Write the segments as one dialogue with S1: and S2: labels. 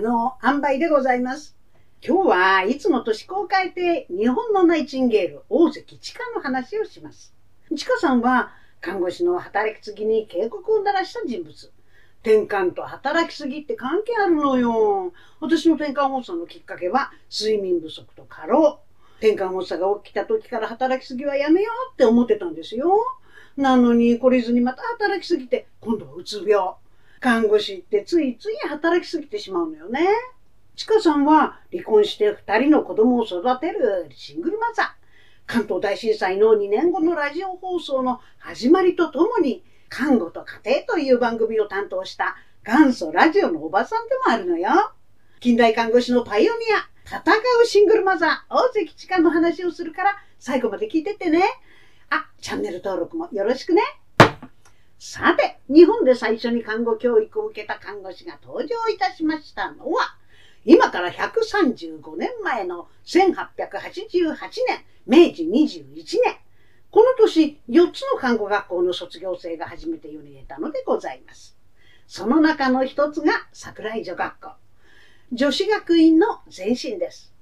S1: の塩梅でございます。今日はいつもと思考を変えて日本のナイチンゲール大関千佳の話をします。千佳さんは看護師の働きすぎに警告を鳴らした人物。転換と働きすぎって関係あるのよ。私の転換発作のきっかけは睡眠不足と過労。転換発作が起きた時から働きすぎはやめようって思ってたんですよ。なのに懲りずにまた働きすぎて今度はうつ病。看護師ってついつい働きすぎてしまうのよね。ちかさんは離婚して2人の子供を育てるシングルマザー。関東大震災の2年後のラジオ放送の始まりとともに、看護と家庭という番組を担当した元祖ラジオのおばさんでもあるのよ。近代看護師のパイオニア、戦うシングルマザー、大関千佳の話をするから最後まで聞いてってね。あ、チャンネル登録もよろしくね。さて、日本で最初に看護教育を受けた看護師が登場いたしましたのは、今から135年前の1888年、明治21年。この年、4つの看護学校の卒業生が初めて世に出たのでございます。その中の一つが桜井女学校。女子学院の前身です。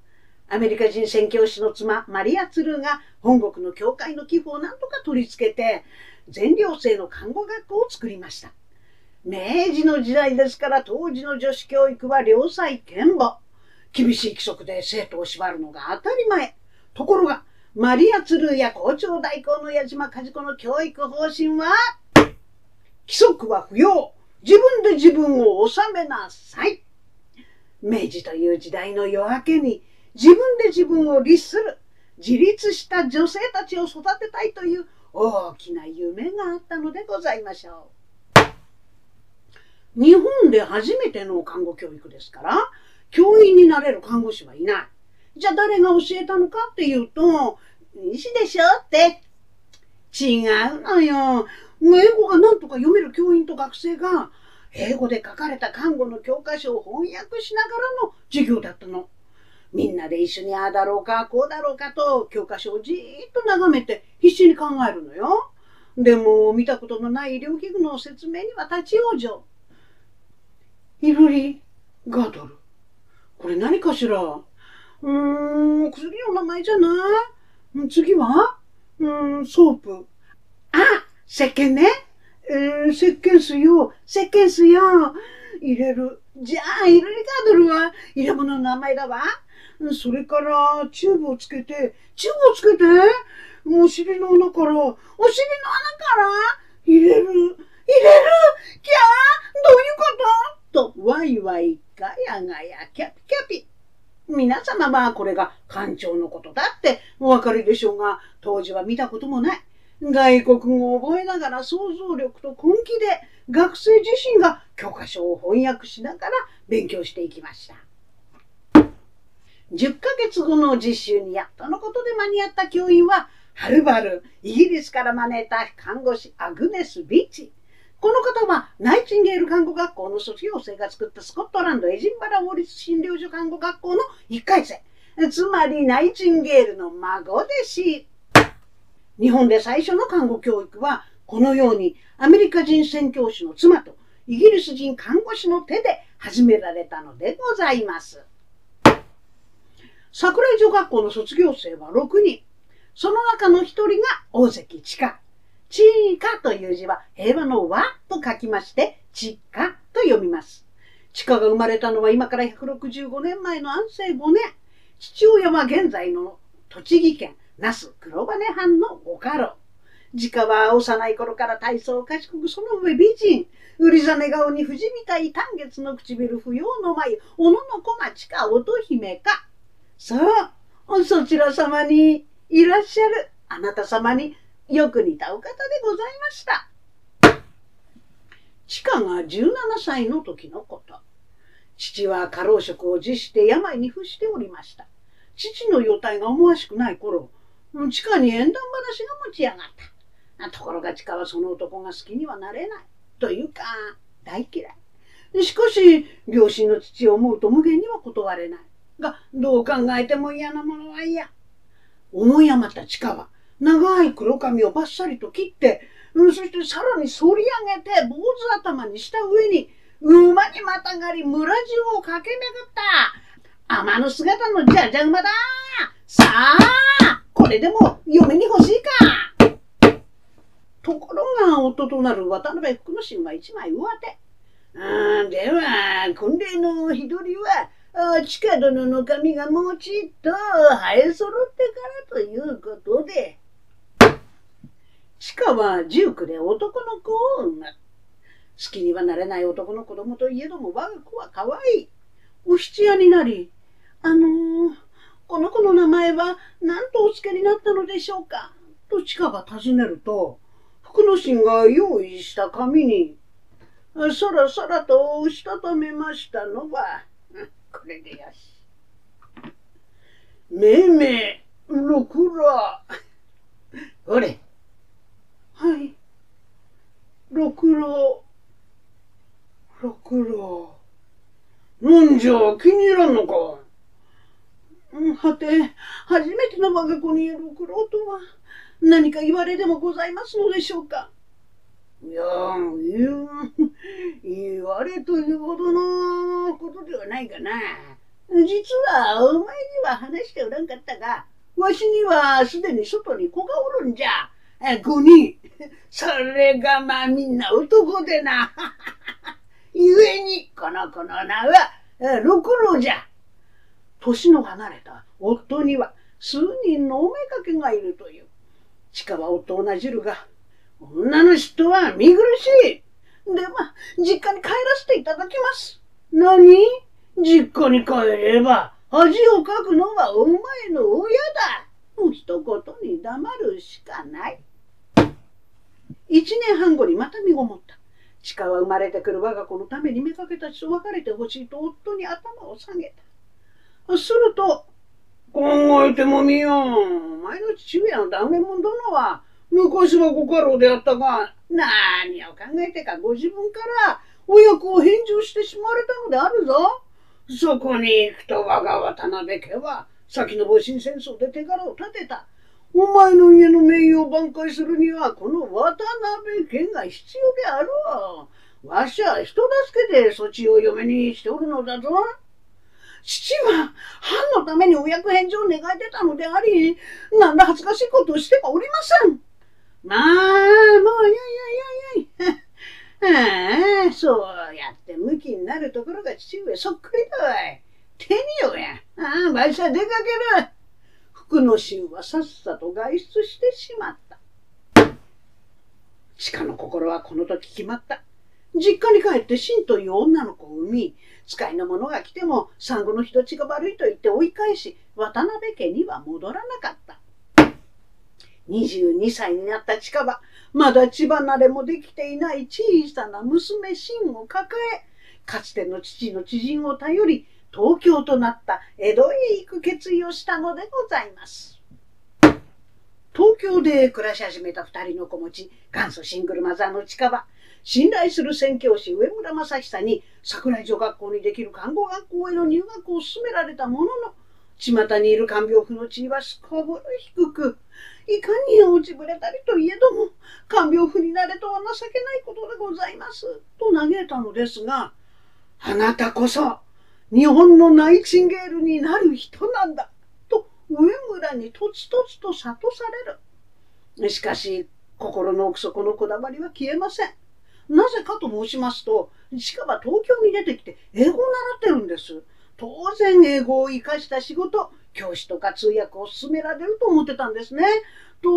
S1: アメリカ人宣教師の妻、マリア・ツルーが本国の教会の寄付を何とか取り付けて、全寮制の看護学校を作りました。明治の時代ですから当時の女子教育は良妻賢母。厳しい規則で生徒を縛るのが当たり前。ところが、マリア・ツルーや校長代行の矢島和子の教育方針は、規則は不要。自分で自分を治めなさい。明治という時代の夜明けに自分で自分を律する自立した女性たちを育てたいという大きな夢があったのでございましょう。日本で初めての看護教育ですから、教員になれる看護師はいない。じゃあ誰が教えたのかっていうと、西でしょって。違うのよ。英語が何とか読める教員と学生が、英語で書かれた看護の教科書を翻訳しながらの授業だったの。みんなで一緒にああだろうか、こうだろうかと教科書をじーっと眺めて必死に考えるのよ。でも見たことのない医療器具の説明には立ち往生。イルリガードル。これ何かしら？うーん、薬の名前じゃない？次は？うーん、 soap。あ石鹸ね。えー、石鹸水を、石鹸水を入れる。じゃあ、イルリガードルは入れ物の名前だわ。それから、チューブをつけて、チューブをつけて、お尻の穴から、お尻の穴から入れる。入れる？キャー？どういうこと？とワイワイガヤガヤキャピキャピ。皆様はこれが浣腸のことだってお分かりでしょうが、当時は見たこともない。外国語を覚えながら想像力と根気で学生自身が教科書を翻訳しながら勉強していきました。10ヶ月後の実習にやっとのことで間に合った教員は、はるばるイギリスから招いた看護師アグネス・ビッチ。この方はナイチンゲール看護学校の卒業生が作ったスコットランドエジンバラ王立診療所看護学校の1回生。つまりナイチンゲールの孫弟子。日本で最初の看護教育はこのようにアメリカ人宣教師の妻とイギリス人看護師の手で始められたのでございます。桜井女学校の卒業生は6人。その中の1人が大関千佳。ちいかという字は平和の和と書きまして、ちかと読みます。地下が生まれたのは今から165年前の安政5年。父親は現在の栃木県那須黒羽藩のご家老。自家は幼い頃から体操を賢くその上美人。売りざね顔に藤みたい単月の唇不要の眉。小野の小町か乙姫か。さあ、そちら様にいらっしゃるあなた様によく似たお方でございました。地下が17歳の時のこと。父は過労食を辞して病に伏しておりました。父の容体が思わしくない頃、地下に縁談話が持ち上がった。ところが地下はその男が好きにはなれない。というか、大嫌い。しかし、両親の父を思うと無限には断れない。が、どう考えても嫌なものは嫌。思い余った地下は、長い黒髪をバッサリと切って、うん、そしてさらに反り上げて坊主頭にした上に馬にまたがり村中を駆け巡った。天の姿のじゃじゃ馬ださあこれでも嫁に欲しいかところが夫となる渡辺福之進は一枚上手。あでは、婚礼の日取りは、地下殿の髪がもうちっと生え揃ってからということで。地下は19で男の子を産む。好きにはなれない男の子供といえども我が子は可愛い。お七夜になり、あのー、この子の名前は何とお付けになったのでしょうかと地下が尋ねると、福之進が用意した紙に、そらそらと押したためましたのは、これでよし。めいめい、ろくら。ほれ。はい。ろくろ。ろくろ。なんじゃ、気に入らんのか。はて、初めての我が子にろくろとは、何か言われでもございますのでしょうか。いや、言われというほどののことではないかな。実は、お前には話しておらんかったが、わしにはすでに外に子がおるんじゃ。子に、それがまあみんな男でな。ゆえに、この子の名は、六郎じゃ。年の離れた夫には数人のおめかけがいるという。地下は夫をなじるが、女の人は見苦しい。では、実家に帰らせていただきます。何？実家に帰れば、恥をかくのはお前の親だ。もう一言に黙るしかない。一年半後にまた身ごもった。地下は生まれてくる我が子のために妾たちと別れてほしいと夫に頭を下げた。すると、考えてもみよう。お前の父親の断面門殿は、昔はご家老であったが、何を考えてかご自分からお役を返上してしまわれたのであるぞ。そこに行くと我が渡辺家は、先の戊辰戦争で手柄を立てた。お前の家の名誉を挽回するには、この渡辺家が必要であろう。わしは人助けでそちを嫁にしておるのだぞ。父は、藩のためにお役返上を願い出たのであり、なんだ恥ずかしいことをしてはおりません。まあ、もう、いやいやいやいや。ああ、そうやって向きになるところが父上そっくりだわい。手によや。ああ、毎朝出かける。福の神はさっさと外出してしまった。鹿の心はこの時決まった。実家に帰って真という女の子を産み、使いの者が来ても産後の人ちが悪いと言って追い返し、渡辺家には戻らなかった。22歳になった近場、まだ血離れもできていない小さな娘真を抱え、かつての父の知人を頼り、東京となった江戸へ行く決意をしたのでございます。東京で暮らし始めた二人の子持ち、元祖シングルマザーの近場、信頼する宣教師上村正久に桜井女学校にできる看護学校への入学を勧められたものの、巷にいる看病婦の地位はすこぶる低く、いかに落ちぶれたりといえども、看病婦になれとは情けないことでございます。と嘆いたのですが、あなたこそ日本のナイチンゲールになる人なんだ。と上村にとつとつと諭される。しかし、心の奥底のこだわりは消えません。なぜかと申しますと、しかも東京に出てきて英語を習ってるんです。当然英語を活かした仕事、教師とか通訳を勧められると思ってたんですね。と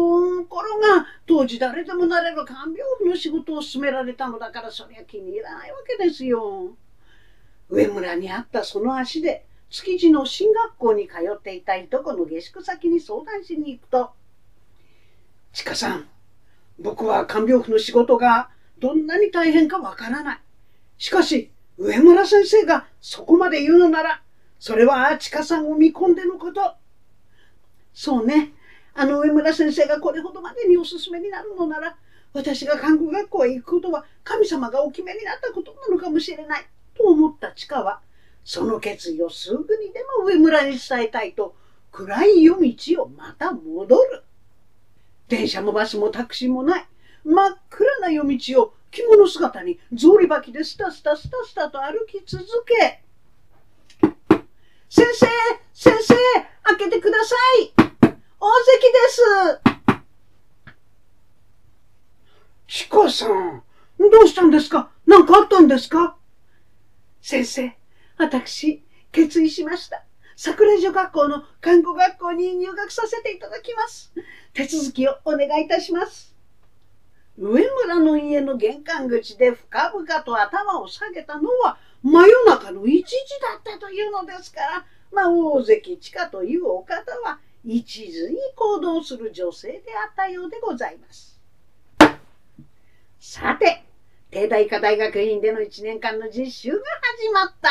S1: ころが、当時誰でもなれる看病婦の仕事を勧められたのだから、そりゃ気に入らないわけですよ。上村にあったその足で、築地の進学校に通っていたいとこの下宿先に相談しに行くと、ちかさん、僕は看病婦の仕事がどんなに大変かわからない。しかし、上村先生がそこまで言うのなら、それはちかさんを見込んでのこと。そうね。あの上村先生がこれほどまでにおすすめになるのなら、私が看護学校へ行くことは神様がお決めになったことなのかもしれない。と思ったチカは、その決意をすぐにでも上村に伝えたいと、暗い夜道をまた戻る。電車もバスもタクシーもない。真っ暗な夜道を着物姿に草履履きでスタスタスタスタと歩き続け、先生先生開けてください大関ですチコさん、どうしたんですか？何かあったんですか？先生、私、決意しました。桜女学校の看護学校に入学させていただきます。手続きをお願いいたします。上村の家の玄関口で深々と頭を下げたのは真夜中の一時だったというのですから、まあ、大関千佳というお方は一途に行動する女性であったようでございます。さて、帝大科大学院での1年間の実習が始まった。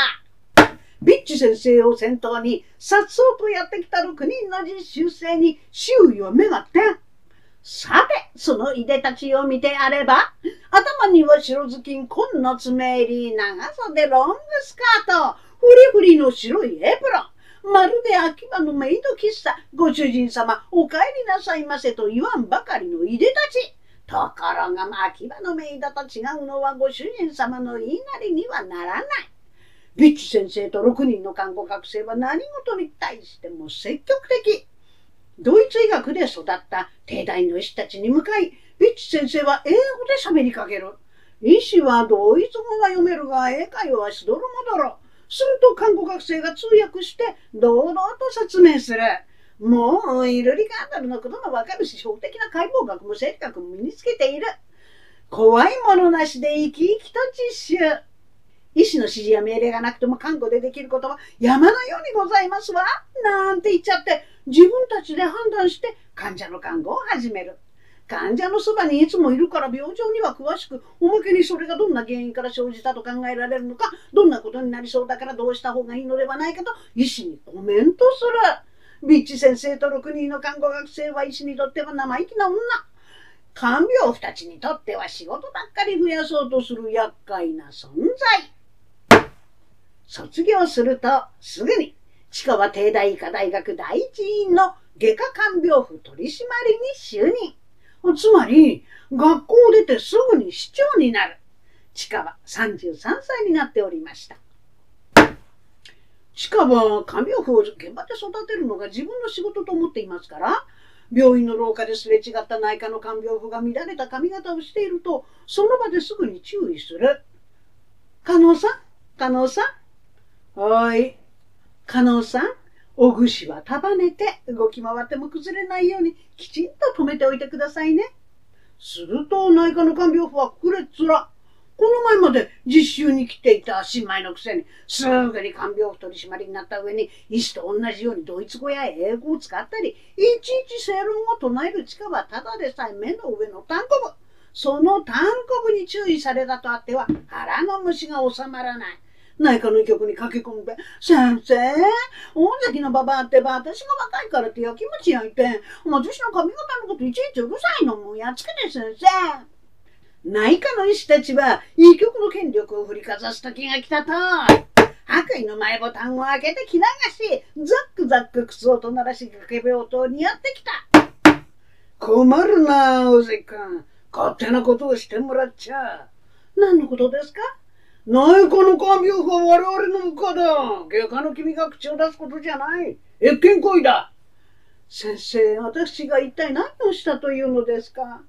S1: ビッチ先生を先頭に、さっそうとやってきた6人の実習生に周囲は目が点。さて、そのいでたちを見てあれば、頭には白ずきん、紺の爪入り、長袖ロングスカート、フリフリの白いエプロン。まるで秋葉のメイド喫茶、ご主人様、お帰りなさいませと言わんばかりのいでたち。ところが、秋葉のメイドと違うのはご主人様の言いなりにはならない。ビッチ先生と6人の看護学生は何事に対しても積極的。ドイツ医学で育った帝大の医師たちに向かい、ビッチ先生は英語で喋りかける。医師はドイツ語が読めるが、英会話はしどろもどろ。すると看護学生が通訳して、堂々と説明する。もう、イルリガンダルのこともわかるし、小的な解剖学も生理学も身につけている。怖いものなしで生き生きと実習。医師の指示や命令がなくても看護でできることは山のようにございますわ。なんて言っちゃって、自分たちで判断して患者の看護を始める。患者のそばにいつもいるから病状には詳しく、おまけにそれがどんな原因から生じたと考えられるのか、どんなことになりそうだからどうした方がいいのではないかと医師にコメントする。ビッチ先生と6人の看護学生は医師にとっては生意気な女。看病婦たちにとっては仕事ばっかり増やそうとする厄介な存在。卒業するとすぐに千川帝大医科大学第一院の外科看病婦取締りに就任。つまり、学校を出てすぐに市長になる。千川33歳になっておりました。千川看病婦を現場で育てるのが自分の仕事と思っていますから、病院の廊下ですれ違った内科の看病婦が乱れた髪型をしていると、その場ですぐに注意する。加納さん？加納さん？はい。加納さん、お串は束ねて動き回っても崩れないようにきちんと止めておいてくださいね。すると内科の看病婦はくれっつら。この前まで実習に来ていた新米のくせにすぐに看病婦取締りになった上に医師と同じようにドイツ語や英語を使ったりいちいち正論を唱える力はただでさえ目の上の単行部その単行部に注意されたとあっては腹の虫が収まらない。内科の医局に駆け込んで、先生、大関のババアってば、私が若いからって焼きもち焼いて、私の髪型のこといちいちうるさいのもうやっつけて先生。内科の医師たちは、医局の権力を振りかざす時が来たと。白衣の前ボタンを開けて着流し、ザックザック靴をとならし掛け病棟にやってきた。困るな、大関君。勝手なことをしてもらっちゃ。何のことですか？内科の看病婦は我々の部下だ。外科の君が口を出すことじゃない。越見行為だ。先生、私が一体何をしたというのですか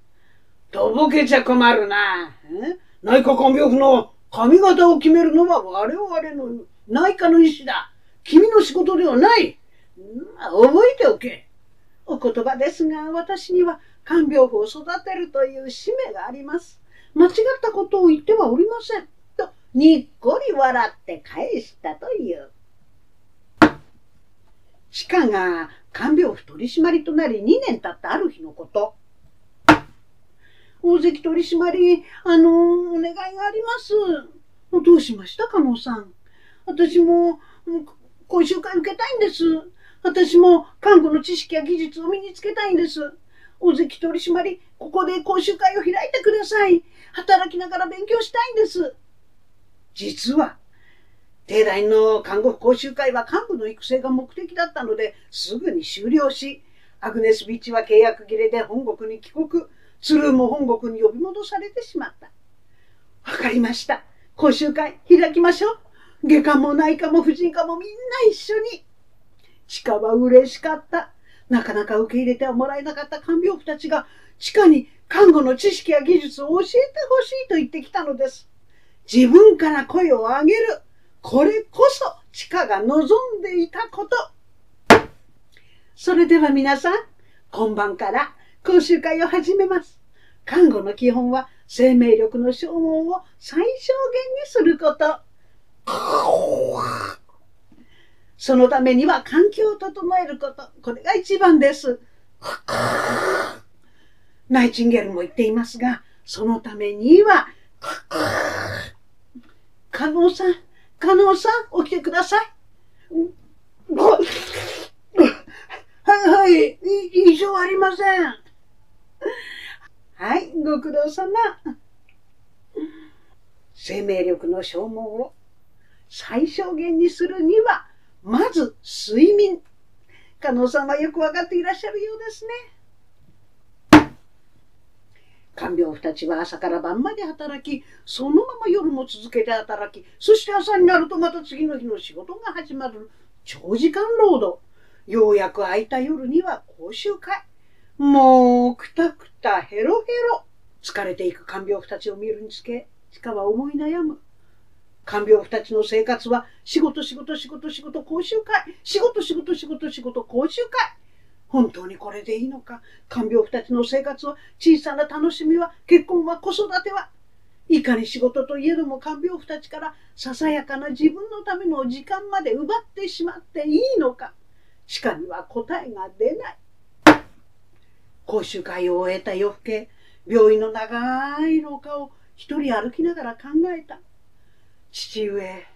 S1: とぼけちゃ困るな。内科看病婦の髪型を決めるのは我々の内科の医師だ。君の仕事ではない。覚えておけ。お言葉ですが、私には看病婦を育てるという使命があります。間違ったことを言ってはおりません。にっこり笑って返したという。地下が看病婦取締りとなり2年経ったある日のこと。大関取締り、あの、お願いがあります。どうしましたかのさん。私も講習会受けたいんです。私も看護の知識や技術を身につけたいんです。大関取締り、ここで講習会を開いてください。働きながら勉強したいんです。実は、帝大の看護婦講習会は幹部の育成が目的だったのですぐに終了し、アグネス・ビッチは契約切れで本国に帰国、ツルーも本国に呼び戻されてしまった。わかりました。講習会開きましょう。外科も内科も婦人科もみんな一緒に。地下は嬉しかった。なかなか受け入れてはもらえなかった看病婦たちが地下に看護の知識や技術を教えてほしいと言ってきたのです。自分から声を上げる。これこそ地下が望んでいたこと。それでは皆さん、今晩から講習会を始めます。看護の基本は生命力の消耗を最小限にすること。そのためには環境を整えること。これが一番です。ナイチンゲールも言っていますが、そのためには、加納さん、加納さん、起きてください。はいはい、異常ありません。はい、ご苦労様。生命力の消耗を最小限にするには、まず睡眠。加納さんはよくわかっていらっしゃるようですね。看病婦たちは朝から晩まで働き、そのまま夜も続けて働き、そして朝になるとまた次の日の仕事が始まる長時間労働。ようやく空いた夜には講習会。もう、くたくた、ヘロヘロ。疲れていく看病婦たちを見るにつけ、しかは思い悩む。看病婦たちの生活は仕事仕事仕事仕事講習会仕事仕事仕事仕事講習会本当にこれでいいのか？看病婦たちの生活は小さな楽しみは結婚は子育てはいかに仕事といえども看病婦たちからささやかな自分のための時間まで奪ってしまっていいのか？しかには答えが出ない。講習会を終えた夜更け病院の長い廊下を一人歩きながら考えた。父上、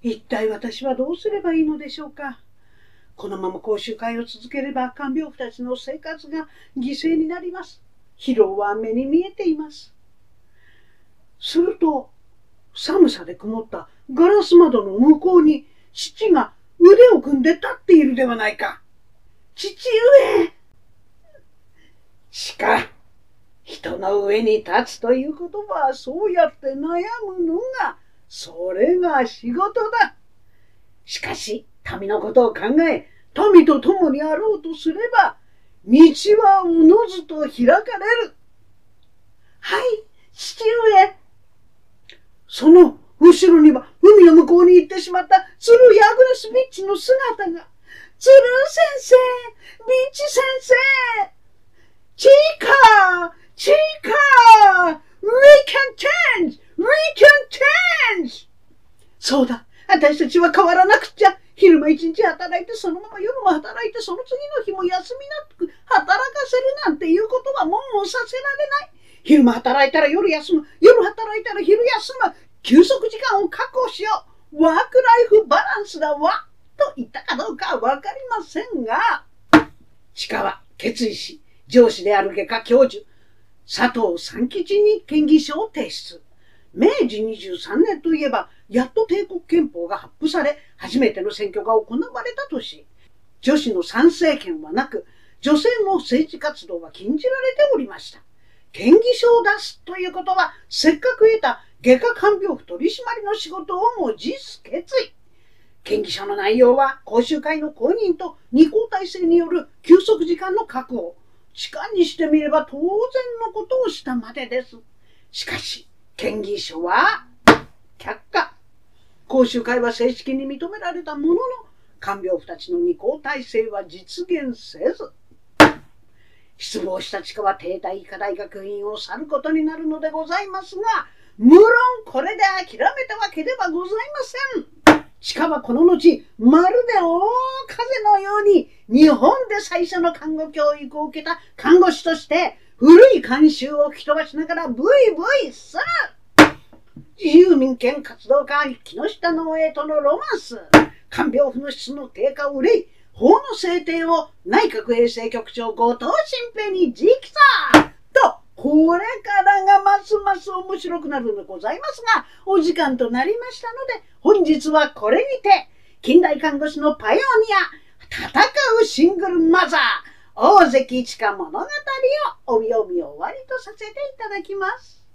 S1: 一体私はどうすればいいのでしょうか？このまま講習会を続ければ看病婦たちの生活が犠牲になります。疲労は目に見えています。すると、寒さで曇ったガラス窓の向こうに父が腕を組んで立っているではないか。父上しか、人の上に立つという言葉はそうやって悩むのがそれが仕事だ。しかし、民のことを考え、民と共にあろうとすれば、道はおのずと開かれる。はい、父上。その後ろには海の向こうに行ってしまった鶴ヤグネスビッチの姿が。鶴先生、ビッチ先生、チーカー、チーカー、We can change! We can change! そうだ。私たちは変わらなくちゃ。昼間一日働いて、そのまま夜も働いて、その次の日も休みなく働かせるなんていうことはもうさせられない。昼間働いたら夜休む。夜働いたら昼休む。休息時間を確保しよう。ワークライフバランスだわ。と言ったかどうかわかりませんが、地下は決意し、上司である外科教授、佐藤三吉に県議書を提出。明治23年といえば、やっと帝国憲法が発布され、初めての選挙が行われた年。女子の参政権はなく、女性の政治活動は禁じられておりました。県議書を出すということは、せっかく得た外科看病婦取締りの仕事をも実決意。県議書の内容は、講習会の公認と二交代制による休息時間の確保。痴漢にしてみれば当然のことをしたまでです。しかし、県議所は却下。講習会は正式に認められたものの、官僚婦たちの二項体制は実現せず、失望した地下は帝大医科大学院を去ることになるのでございますが、無論これで諦めたわけではございません。しかはこの後、まるで大風のように、日本で最初の看護教育を受けた看護師として、古い慣習を吹き飛ばしながらブイブイする自由民権活動家木下農営とのロマンス看病婦の質の低下を憂い法の制定を内閣衛生局長後藤新平に直訴とこれからがますます面白くなるのでございますがお時間となりましたので本日はこれにて近代看護師のパイオニア戦うシングルマザー大関一家物語をお読み終わりとさせていただきます。